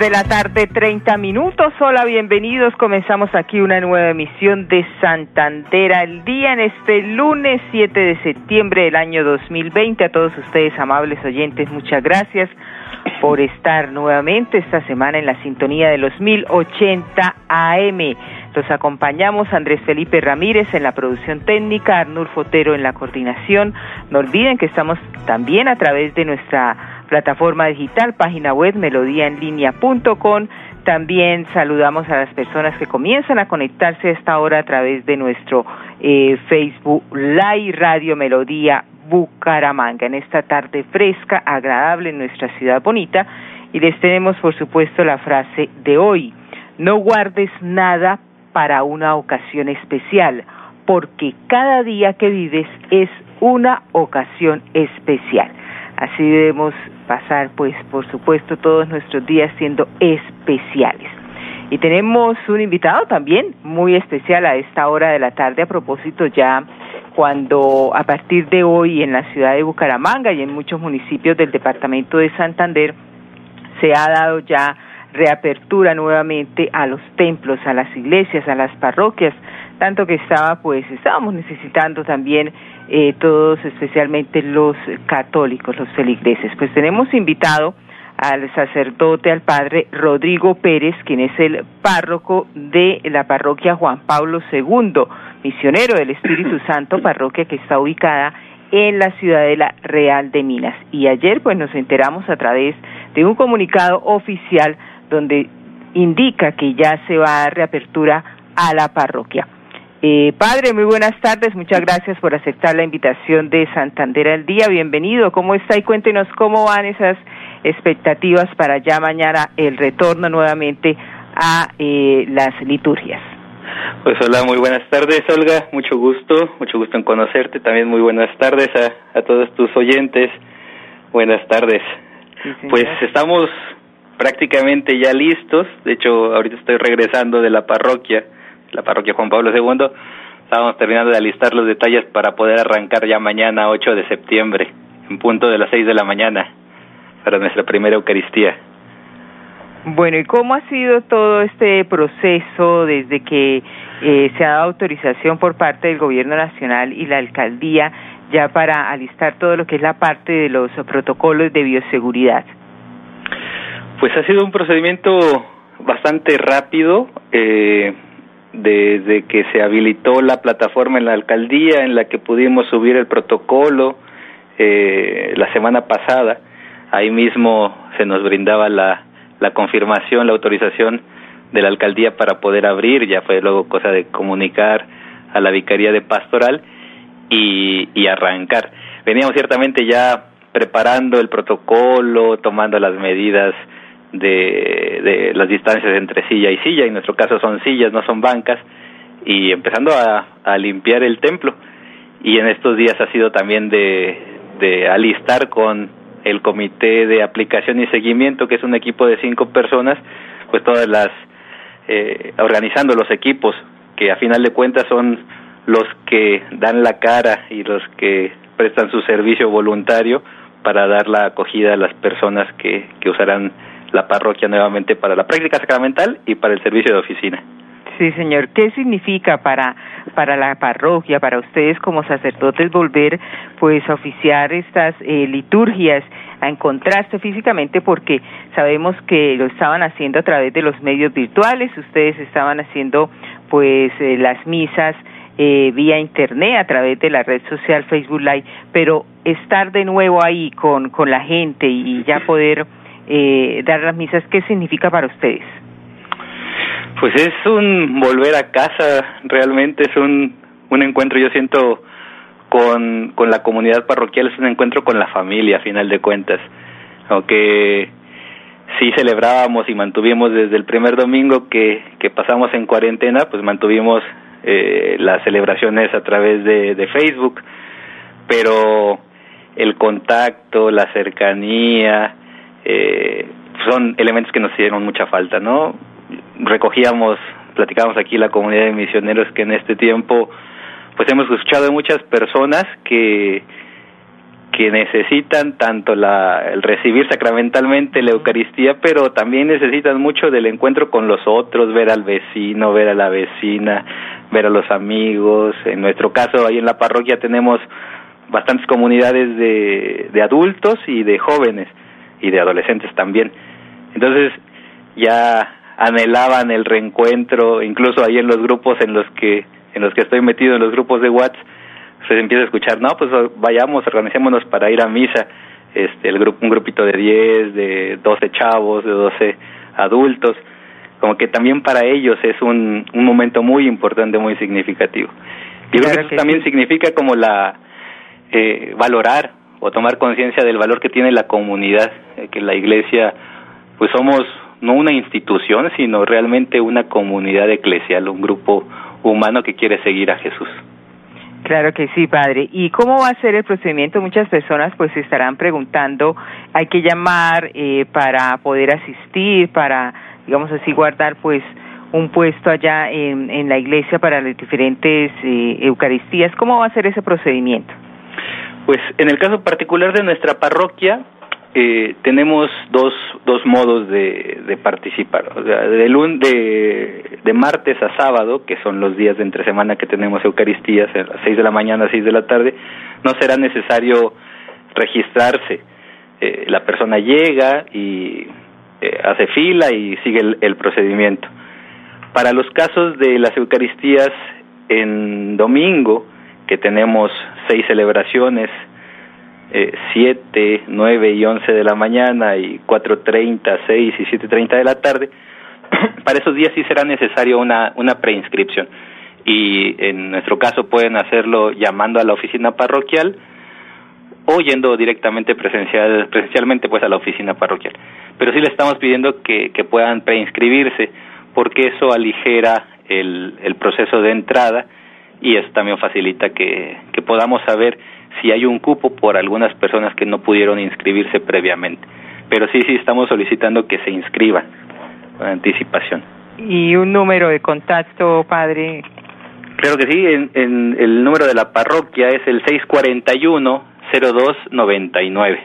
De la tarde, 30 minutos. Hola, bienvenidos. Comenzamos aquí una nueva emisión de Santander al día en este lunes 7 de septiembre del año 2020. A todos ustedes, amables oyentes, muchas gracias por estar nuevamente esta semana en la sintonía de los 1080 AM. Los acompañamos Andrés Felipe Ramírez en la producción técnica, Arnul Fotero en la coordinación. No olviden que estamos también a través de nuestra plataforma digital, página web melodíaenlínea.com. También saludamos a las personas que comienzan a conectarse a esta hora a través de nuestro eh, Facebook Live Radio Melodía Bucaramanga en esta tarde fresca, agradable en nuestra ciudad bonita. Y les tenemos, por supuesto, la frase de hoy. No guardes nada para una ocasión especial, porque cada día que vives es una ocasión especial. Así debemos pasar, pues, por supuesto, todos nuestros días siendo especiales. Y tenemos un invitado también muy especial a esta hora de la tarde a propósito ya cuando a partir de hoy en la ciudad de Bucaramanga y en muchos municipios del departamento de Santander se ha dado ya reapertura nuevamente a los templos, a las iglesias, a las parroquias, tanto que estaba pues estábamos necesitando también eh, todos, especialmente los católicos, los feligreses. Pues tenemos invitado al sacerdote, al padre Rodrigo Pérez, quien es el párroco de la parroquia Juan Pablo II, misionero del Espíritu Santo, parroquia que está ubicada en la ciudadela Real de Minas. Y ayer pues nos enteramos a través de un comunicado oficial donde indica que ya se va a dar reapertura a la parroquia. Eh, padre, muy buenas tardes. Muchas gracias por aceptar la invitación de Santander al Día. Bienvenido. ¿Cómo está? Y cuéntenos cómo van esas expectativas para ya mañana el retorno nuevamente a eh, las liturgias. Pues hola, muy buenas tardes, Olga. Mucho gusto, mucho gusto en conocerte. También muy buenas tardes a, a todos tus oyentes. Buenas tardes. pues estamos prácticamente ya listos. De hecho, ahorita estoy regresando de la parroquia la parroquia Juan Pablo II. Estábamos terminando de alistar los detalles para poder arrancar ya mañana 8 de septiembre, en punto de las 6 de la mañana, para nuestra primera Eucaristía. Bueno, ¿y cómo ha sido todo este proceso desde que eh, se ha dado autorización por parte del Gobierno Nacional y la Alcaldía ya para alistar todo lo que es la parte de los protocolos de bioseguridad? Pues ha sido un procedimiento bastante rápido. Eh, desde que se habilitó la plataforma en la alcaldía en la que pudimos subir el protocolo eh, la semana pasada, ahí mismo se nos brindaba la, la confirmación, la autorización de la alcaldía para poder abrir, ya fue luego cosa de comunicar a la Vicaría de Pastoral y, y arrancar. Veníamos ciertamente ya preparando el protocolo, tomando las medidas de, de las distancias entre silla y silla, en nuestro caso son sillas, no son bancas, y empezando a, a limpiar el templo. Y en estos días ha sido también de, de alistar con el comité de aplicación y seguimiento, que es un equipo de cinco personas, pues todas las, eh, organizando los equipos, que a final de cuentas son los que dan la cara y los que prestan su servicio voluntario para dar la acogida a las personas que, que usarán la parroquia nuevamente para la práctica sacramental y para el servicio de oficina. Sí, señor. ¿Qué significa para para la parroquia, para ustedes como sacerdotes volver pues a oficiar estas eh, liturgias, a encontrarse físicamente porque sabemos que lo estaban haciendo a través de los medios virtuales, ustedes estaban haciendo pues eh, las misas eh, vía internet a través de la red social Facebook Live, pero estar de nuevo ahí con con la gente y ya poder eh, dar las misas, ¿qué significa para ustedes? Pues es un volver a casa, realmente es un, un encuentro, yo siento, con, con la comunidad parroquial, es un encuentro con la familia, a final de cuentas. aunque sí celebrábamos y mantuvimos desde el primer domingo que, que pasamos en cuarentena, pues mantuvimos eh, las celebraciones a través de, de Facebook, pero el contacto, la cercanía, eh, son elementos que nos hicieron mucha falta, ¿no? Recogíamos, platicábamos aquí la comunidad de misioneros que en este tiempo, pues hemos escuchado de muchas personas que que necesitan tanto la, el recibir sacramentalmente la Eucaristía, pero también necesitan mucho del encuentro con los otros, ver al vecino, ver a la vecina, ver a los amigos. En nuestro caso, ahí en la parroquia tenemos bastantes comunidades de, de adultos y de jóvenes y de adolescentes también. Entonces, ya anhelaban el reencuentro, incluso ahí en los grupos en los que en los que estoy metido en los grupos de WhatsApp se empieza a escuchar, no, pues vayamos, organicémonos para ir a misa, este, el grupo, un grupito de 10, de 12 chavos, de 12 adultos, como que también para ellos es un, un momento muy importante, muy significativo. Yo creo que eso también significa como la, eh, valorar o tomar conciencia del valor que tiene la comunidad, eh, que la iglesia, pues somos no una institución, sino realmente una comunidad eclesial, un grupo humano que quiere seguir a Jesús. Claro que sí, padre. ¿Y cómo va a ser el procedimiento? Muchas personas pues se estarán preguntando, hay que llamar eh, para poder asistir, para, digamos así, guardar pues un puesto allá en, en la iglesia para las diferentes eh, Eucaristías. ¿Cómo va a ser ese procedimiento? Pues en el caso particular de nuestra parroquia, eh, tenemos dos, dos modos de, participar. O sea, de, de, de martes a sábado, que son los días de entre semana que tenemos Eucaristías, a las seis de la mañana a seis de la tarde, no será necesario registrarse. Eh, la persona llega y eh, hace fila y sigue el procedimiento. Para los casos de las Eucaristías en domingo, que tenemos seis celebraciones eh, 7, 9 y 11 de la mañana y 4.30, 6 y 7.30 de la tarde, para esos días sí será necesario una, una preinscripción. Y en nuestro caso pueden hacerlo llamando a la oficina parroquial o yendo directamente presencial, presencialmente pues a la oficina parroquial. Pero sí le estamos pidiendo que, que puedan preinscribirse porque eso aligera el, el proceso de entrada y eso también facilita que, que podamos saber si hay un cupo por algunas personas que no pudieron inscribirse previamente. Pero sí, sí estamos solicitando que se inscriban con anticipación. ¿Y un número de contacto, padre? Claro que sí, en, en el número de la parroquia es el 641-0299.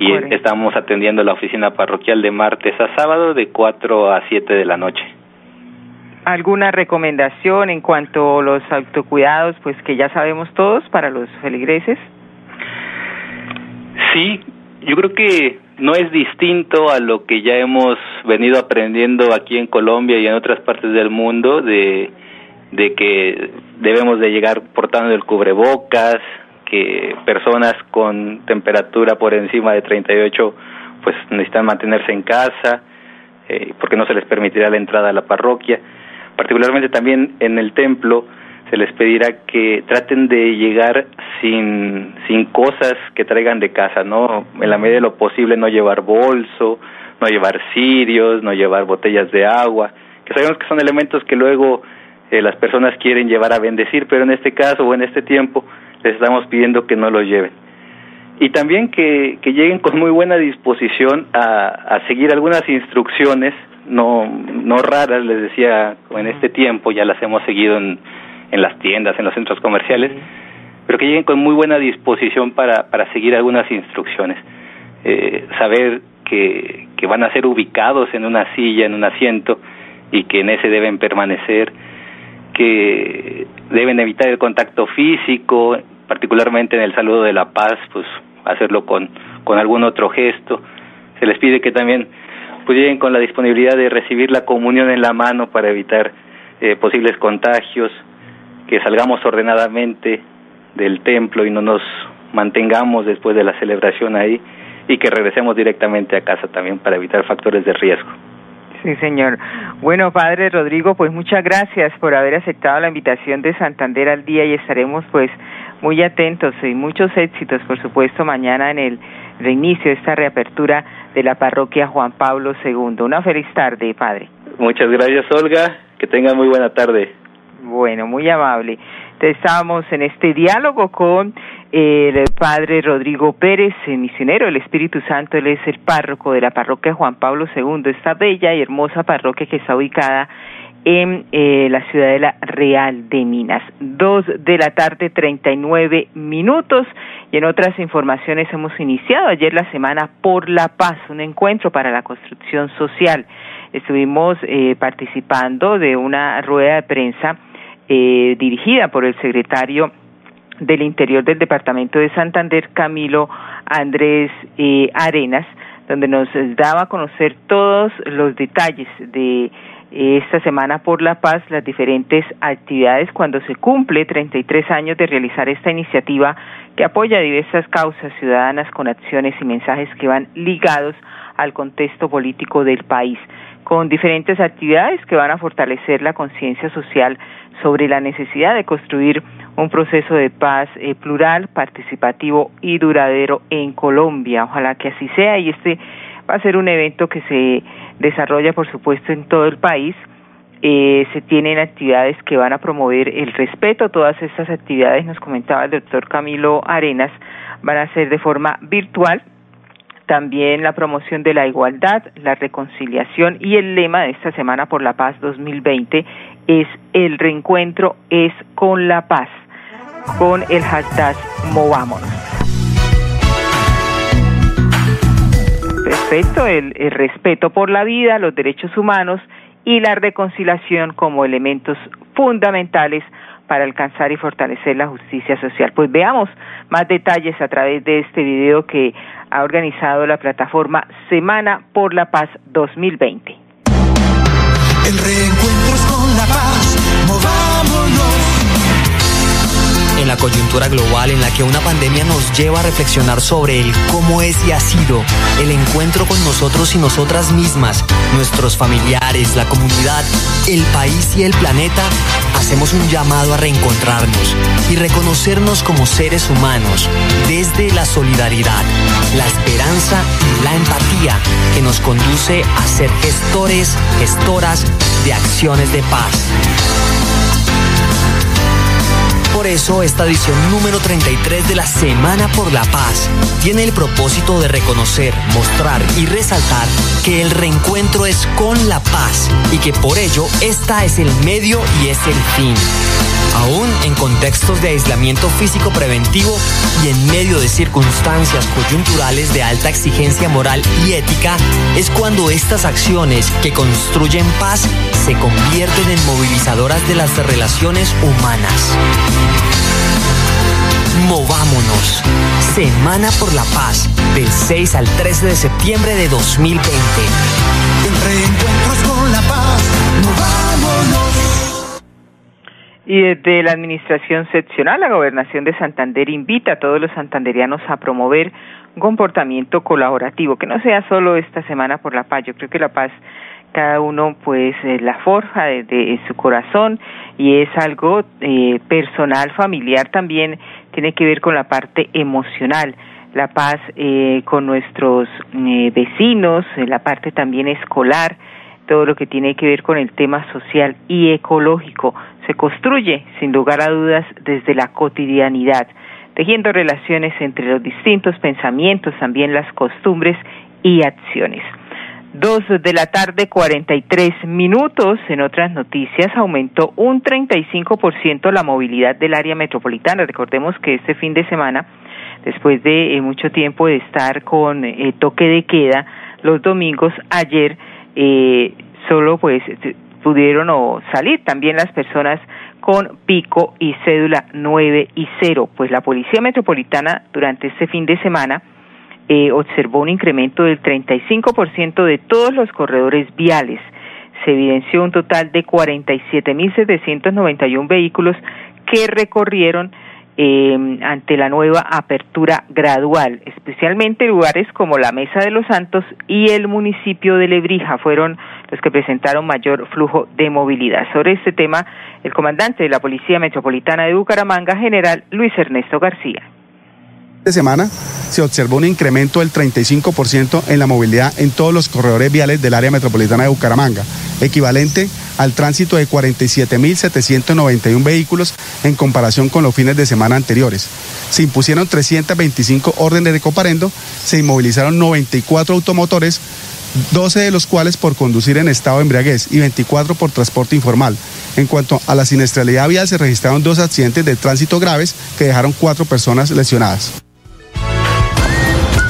Y estamos atendiendo la oficina parroquial de martes a sábado de 4 a 7 de la noche alguna recomendación en cuanto a los autocuidados, pues que ya sabemos todos para los feligreses? Sí, yo creo que no es distinto a lo que ya hemos venido aprendiendo aquí en Colombia y en otras partes del mundo de, de que debemos de llegar portando el cubrebocas, que personas con temperatura por encima de 38 pues necesitan mantenerse en casa eh, porque no se les permitirá la entrada a la parroquia particularmente también en el templo se les pedirá que traten de llegar sin, sin cosas que traigan de casa, ¿no? En la medida de lo posible no llevar bolso, no llevar cirios, no llevar botellas de agua, que sabemos que son elementos que luego eh, las personas quieren llevar a bendecir, pero en este caso o en este tiempo les estamos pidiendo que no los lleven. Y también que, que lleguen con muy buena disposición a, a seguir algunas instrucciones no, no raras, les decía, en este tiempo, ya las hemos seguido en, en las tiendas, en los centros comerciales, pero que lleguen con muy buena disposición para, para seguir algunas instrucciones. Eh, saber que, que van a ser ubicados en una silla, en un asiento, y que en ese deben permanecer, que deben evitar el contacto físico, particularmente en el saludo de la paz, pues hacerlo con, con algún otro gesto. Se les pide que también lleguen con la disponibilidad de recibir la comunión en la mano para evitar eh, posibles contagios, que salgamos ordenadamente del templo y no nos mantengamos después de la celebración ahí y que regresemos directamente a casa también para evitar factores de riesgo. Sí, señor. Bueno, padre Rodrigo, pues muchas gracias por haber aceptado la invitación de Santander al día y estaremos pues muy atentos y muchos éxitos, por supuesto, mañana en el reinicio esta reapertura de la parroquia Juan Pablo II. Una feliz tarde, padre. Muchas gracias, Olga. Que tenga muy buena tarde. Bueno, muy amable. Estamos en este diálogo con el padre Rodrigo Pérez, misionero del Espíritu Santo. Él es el párroco de la parroquia Juan Pablo II, esta bella y hermosa parroquia que está ubicada en eh, la ciudadela real de Minas. Dos de la tarde, treinta y nueve minutos. Y en otras informaciones hemos iniciado ayer la semana por la paz, un encuentro para la construcción social. Estuvimos eh, participando de una rueda de prensa eh, dirigida por el secretario del Interior del Departamento de Santander, Camilo Andrés eh, Arenas, donde nos daba a conocer todos los detalles de esta semana por la paz, las diferentes actividades cuando se cumple 33 años de realizar esta iniciativa que apoya diversas causas ciudadanas con acciones y mensajes que van ligados al contexto político del país, con diferentes actividades que van a fortalecer la conciencia social sobre la necesidad de construir un proceso de paz eh, plural, participativo y duradero en Colombia. Ojalá que así sea y este va a ser un evento que se desarrolla, por supuesto, en todo el país. Eh, se tienen actividades que van a promover el respeto. Todas estas actividades, nos comentaba el doctor Camilo Arenas, van a ser de forma virtual. También la promoción de la igualdad, la reconciliación y el lema de esta Semana por la Paz 2020 es el reencuentro es con la paz, con el hashtag Movámonos. Perfecto, el, el respeto por la vida, los derechos humanos y la reconciliación como elementos fundamentales para alcanzar y fortalecer la justicia social. Pues veamos más detalles a través de este video que ha organizado la plataforma Semana por la Paz 2020. El reencuentro es con la paz, movámonos. En la coyuntura global en la que una pandemia nos lleva a reflexionar sobre el cómo es y ha sido el encuentro con nosotros y nosotras mismas, nuestros familiares, la comunidad, el país y el planeta, hacemos un llamado a reencontrarnos y reconocernos como seres humanos desde la solidaridad, la esperanza y la empatía que nos conduce a ser gestores, gestoras de acciones de paz. Por eso esta edición número 33 de la Semana por la Paz tiene el propósito de reconocer, mostrar y resaltar que el reencuentro es con la paz y que por ello esta es el medio y es el fin. Aún en contextos de aislamiento físico preventivo y en medio de circunstancias coyunturales de alta exigencia moral y ética, es cuando estas acciones que construyen paz se convierten en movilizadoras de las relaciones humanas. Movámonos. Semana por la Paz, del 6 al 13 de septiembre de 2020. El reencuentro es con la paz, movámonos. Y desde la Administración Seccional, la Gobernación de Santander invita a todos los santanderianos a promover un comportamiento colaborativo, que no sea solo esta semana por la paz. Yo creo que la paz cada uno pues eh, la forja de, su corazón y es algo eh, personal, familiar también, tiene que ver con la parte emocional, la paz eh, con nuestros eh, vecinos, eh, la parte también escolar, todo lo que tiene que ver con el tema social y ecológico, se construye sin lugar a dudas desde la cotidianidad, tejiendo relaciones entre los distintos pensamientos, también las costumbres y acciones. Dos de la tarde, 43 minutos. En otras noticias, aumentó un 35% la movilidad del área metropolitana. Recordemos que este fin de semana, después de eh, mucho tiempo de estar con eh, toque de queda, los domingos, ayer, eh, solo pues pudieron o salir también las personas con pico y cédula 9 y 0. Pues la Policía Metropolitana durante este fin de semana eh, observó un incremento del 35% de todos los corredores viales. Se evidenció un total de 47.791 vehículos que recorrieron eh, ante la nueva apertura gradual, especialmente lugares como la Mesa de los Santos y el municipio de Lebrija fueron los que presentaron mayor flujo de movilidad. Sobre este tema, el comandante de la Policía Metropolitana de Bucaramanga, general Luis Ernesto García de semana se observó un incremento del 35% en la movilidad en todos los corredores viales del área metropolitana de Bucaramanga, equivalente al tránsito de 47.791 vehículos en comparación con los fines de semana anteriores. Se impusieron 325 órdenes de coparendo, se inmovilizaron 94 automotores, 12 de los cuales por conducir en estado de embriaguez y 24 por transporte informal. En cuanto a la siniestralidad vial, se registraron dos accidentes de tránsito graves que dejaron cuatro personas lesionadas.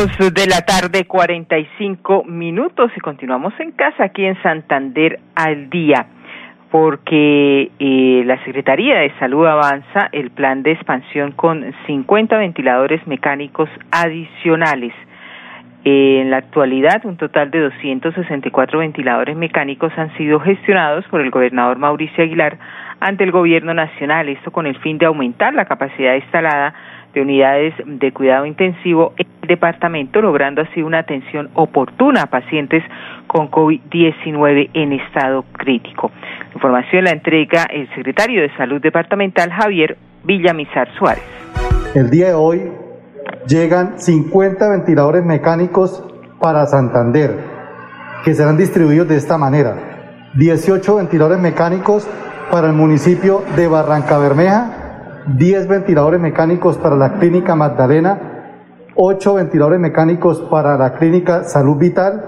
De la tarde, 45 minutos y continuamos en casa aquí en Santander al día porque eh, la Secretaría de Salud avanza el plan de expansión con 50 ventiladores mecánicos adicionales. en la actualidad, un total de 264 ventiladores mecánicos han sido gestionados por el gobernador Mauricio Aguilar ante el gobierno nacional, esto con el fin de aumentar la capacidad instalada de unidades de cuidado intensivo departamento, logrando así una atención oportuna a pacientes con COVID-19 en estado crítico. Información la entrega el secretario de Salud Departamental, Javier Villamizar Suárez. El día de hoy llegan 50 ventiladores mecánicos para Santander, que serán distribuidos de esta manera. 18 ventiladores mecánicos para el municipio de Barranca Bermeja, 10 ventiladores mecánicos para la clínica Magdalena, 8 ventiladores mecánicos para la clínica Salud Vital,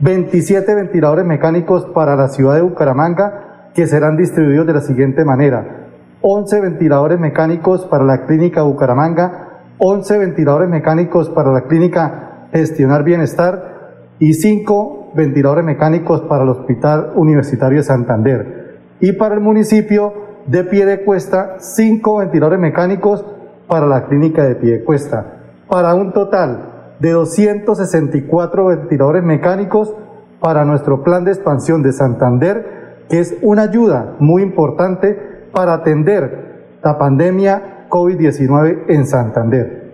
27 ventiladores mecánicos para la ciudad de Bucaramanga, que serán distribuidos de la siguiente manera. 11 ventiladores mecánicos para la clínica Bucaramanga, 11 ventiladores mecánicos para la clínica Gestionar Bienestar y 5 ventiladores mecánicos para el Hospital Universitario de Santander. Y para el municipio, de pie de cuesta, cinco ventiladores mecánicos para la clínica de pie de cuesta, para un total de 264 ventiladores mecánicos para nuestro plan de expansión de Santander, que es una ayuda muy importante para atender la pandemia COVID-19 en Santander.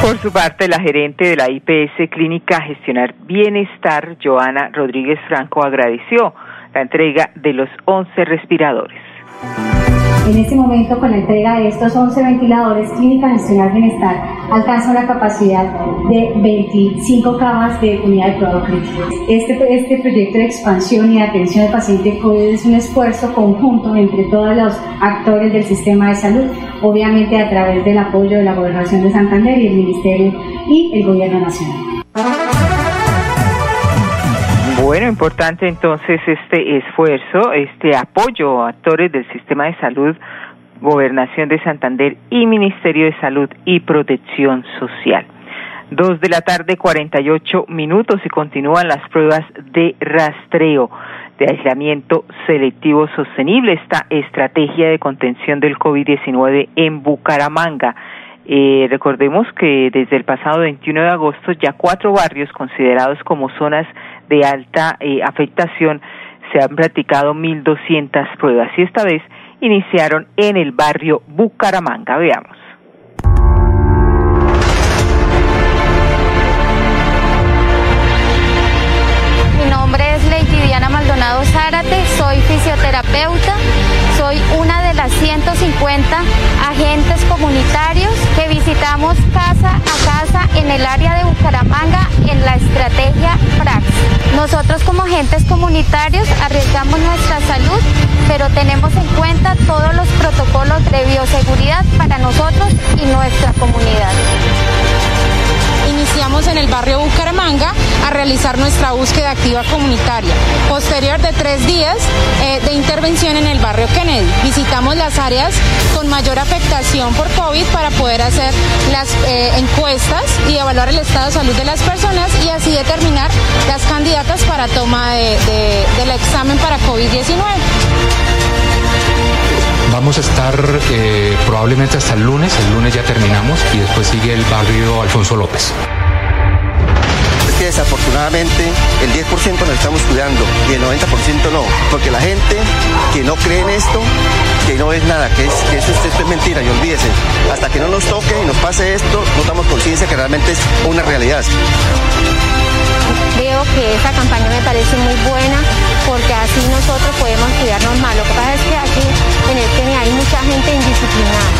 Por su parte, la gerente de la IPS Clínica Gestionar Bienestar, Joana Rodríguez Franco, agradeció la entrega de los 11 respiradores. En este momento, con la entrega de estos 11 ventiladores, Clínica Nacional Bienestar alcanza una capacidad de 25 camas de unidad de cuidado crítico. Este, este proyecto de expansión y atención al paciente COVID es un esfuerzo conjunto entre todos los actores del sistema de salud, obviamente a través del apoyo de la Gobernación de Santander y el Ministerio y el Gobierno Nacional. Bueno, importante entonces este esfuerzo, este apoyo a actores del sistema de salud, Gobernación de Santander y Ministerio de Salud y Protección Social. Dos de la tarde, 48 minutos y continúan las pruebas de rastreo de aislamiento selectivo sostenible, esta estrategia de contención del COVID-19 en Bucaramanga. Eh, recordemos que desde el pasado 21 de agosto ya cuatro barrios considerados como zonas de alta eh, afectación se han practicado 1.200 pruebas y esta vez iniciaron en el barrio Bucaramanga. Veamos. Soy fisioterapeuta, soy una de las 150 agentes comunitarios que visitamos casa a casa en el área de Bucaramanga en la estrategia PRAX. Nosotros como agentes comunitarios arriesgamos nuestra salud, pero tenemos en cuenta todos los protocolos de bioseguridad para nosotros y nuestra comunidad. en el barrio Bucaramanga realizar nuestra búsqueda activa comunitaria. Posterior de tres días eh, de intervención en el barrio Kennedy, visitamos las áreas con mayor afectación por COVID para poder hacer las eh, encuestas y evaluar el estado de salud de las personas y así determinar las candidatas para toma del examen para COVID-19. Vamos a estar eh, probablemente hasta el lunes, el lunes ya terminamos y después sigue el barrio Alfonso López. Que desafortunadamente el 10% nos estamos cuidando y el 90% no, porque la gente que no cree en esto, que no es nada, que, es, que eso, esto es mentira y olvídese, hasta que no nos toque y nos pase esto, no damos conciencia que realmente es una realidad. Creo que esta campaña me parece muy buena porque así nosotros podemos cuidarnos más. Lo que pasa es que aquí en el Kenia hay mucha gente indisciplinada.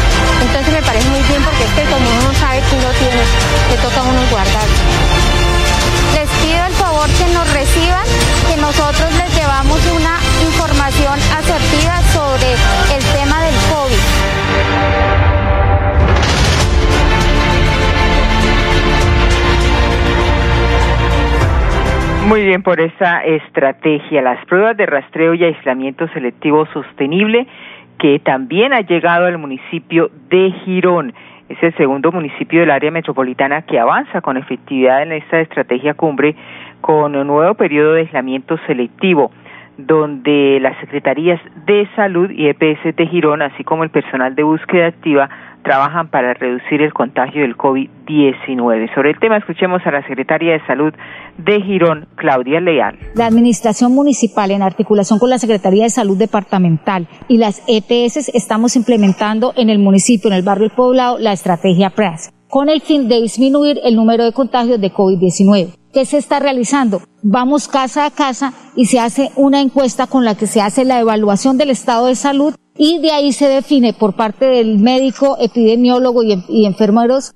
Entonces me parece muy bien porque es que como uno sabe que uno tiene, le toca a uno guardar. Que nos reciban, que nosotros les llevamos una información asertiva sobre el tema del COVID. Muy bien por esa estrategia. Las pruebas de rastreo y aislamiento selectivo sostenible que también ha llegado al municipio de Girón. Es el segundo municipio del área metropolitana que avanza con efectividad en esta estrategia cumbre con un nuevo periodo de aislamiento selectivo donde las secretarías de salud y EPS de Girón, así como el personal de búsqueda activa, trabajan para reducir el contagio del COVID-19. Sobre el tema, escuchemos a la secretaria de Salud de Girón, Claudia Leal. La Administración Municipal, en articulación con la Secretaría de Salud Departamental y las EPS, estamos implementando en el municipio, en el barrio El Poblado, la estrategia PRAS, con el fin de disminuir el número de contagios de COVID-19. ¿Qué se está realizando? Vamos casa a casa y se hace una encuesta con la que se hace la evaluación del estado de salud y de ahí se define por parte del médico, epidemiólogo y, enfermeros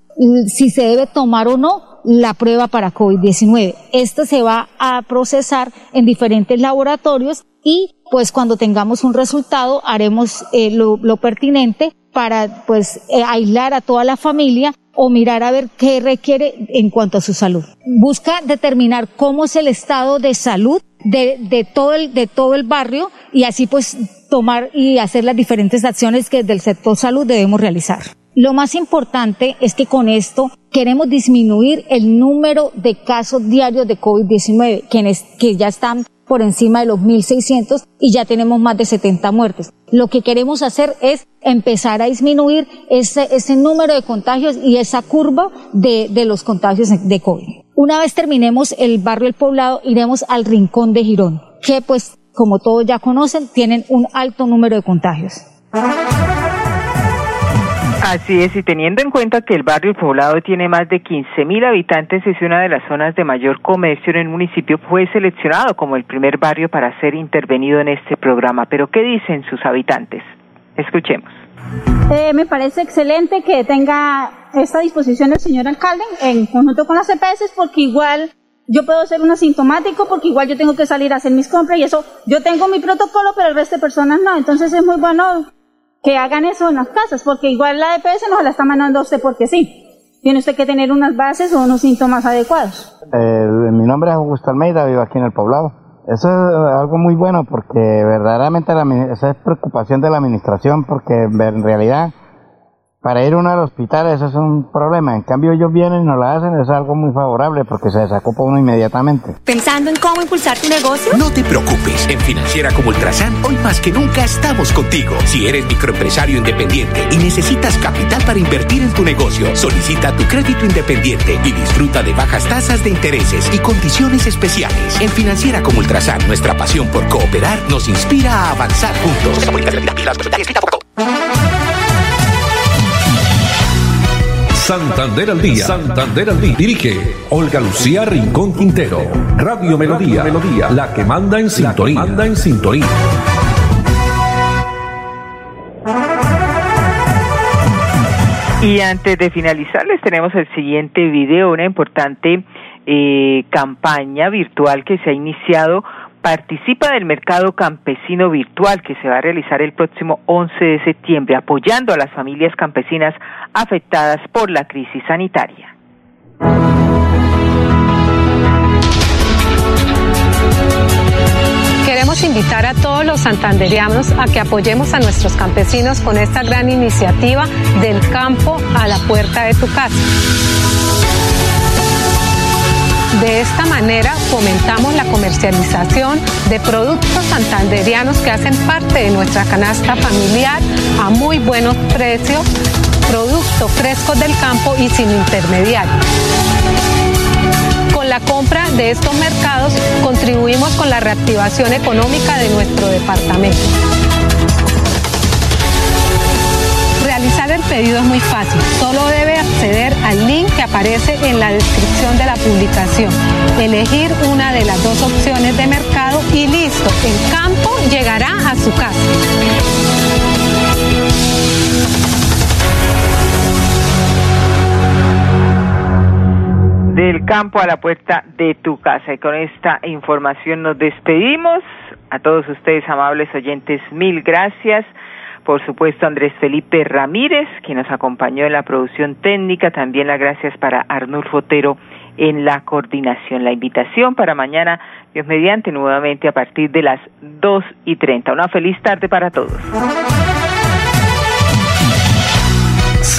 si se debe tomar o no la prueba para COVID-19. Esto se va a procesar en diferentes laboratorios y pues cuando tengamos un resultado haremos eh, lo, pertinente para pues eh, aislar a toda la familia o mirar a ver qué requiere en cuanto a su salud. Busca determinar cómo es el estado de salud de, de, todo el, de todo el barrio y así pues tomar y hacer las diferentes acciones que del sector salud debemos realizar. Lo más importante es que con esto queremos disminuir el número de casos diarios de COVID-19, quienes que ya están por encima de los 1.600 y ya tenemos más de 70 muertes. Lo que queremos hacer es empezar a disminuir ese, ese número de contagios y esa curva de, de los contagios de COVID. Una vez terminemos el barrio El Poblado, iremos al Rincón de Girón, que pues, como todos ya conocen, tienen un alto número de contagios. Así es, y teniendo en cuenta que el barrio Poblado tiene más de 15.000 habitantes, es una de las zonas de mayor comercio en el municipio, fue seleccionado como el primer barrio para ser intervenido en este programa. Pero, ¿qué dicen sus habitantes? Escuchemos. Eh, me parece excelente que tenga esta disposición el señor alcalde en conjunto con las EPS, porque igual yo puedo ser un asintomático, porque igual yo tengo que salir a hacer mis compras y eso, yo tengo mi protocolo, pero el resto de personas no. Entonces es muy bueno que hagan eso en las casas, porque igual la EPS no la está mandando a usted porque sí. Tiene usted que tener unas bases o unos síntomas adecuados. mi nombre es Augusto Almeida, vivo aquí en el poblado. Eso es algo muy bueno porque verdaderamente esa es preocupación de la administración porque en realidad para ir uno al hospital eso es un problema. En cambio ellos vienen y nos lo hacen, es algo muy favorable porque se desacopa uno inmediatamente. ¿Pensando en cómo impulsar tu negocio? No te preocupes, en Financiera como Ultrasan hoy más que nunca estamos contigo. Si eres microempresario independiente y necesitas capital para invertir en tu negocio, solicita tu crédito independiente y disfruta de bajas tasas de intereses y condiciones especiales. En Financiera como Ultrasan, nuestra pasión por cooperar nos inspira a avanzar juntos. Santander al día. Santander al día. Dirige Olga Lucía Rincón Quintero. Radio Melodía. Melodía. La que manda en sintonía. Manda en sintonía. Y antes de finalizar, les tenemos el siguiente video, una importante eh, campaña virtual que se ha iniciado participa del mercado campesino virtual que se va a realizar el próximo 11 de septiembre, apoyando a las familias campesinas afectadas por la crisis sanitaria. Queremos invitar a todos los santandereanos a que apoyemos a nuestros campesinos con esta gran iniciativa del campo a la puerta de tu casa. De esta manera fomentamos la comercialización de productos santanderianos que hacen parte de nuestra canasta familiar a muy buenos precios productos frescos del campo y sin intermediarios. Con la compra de estos mercados contribuimos con la reactivación económica de nuestro departamento. Realizar el pedido es muy fácil, solo debe acceder al link que aparece en la descripción de la publicación, elegir una de las dos opciones de mercado y listo, el campo llegará a su casa. Del campo a la puerta de tu casa. Y con esta información nos despedimos. A todos ustedes, amables oyentes, mil gracias. Por supuesto, Andrés Felipe Ramírez, quien nos acompañó en la producción técnica. También las gracias para Arnulfo Otero en la coordinación. La invitación para mañana, Dios mediante, nuevamente a partir de las dos y treinta. Una feliz tarde para todos.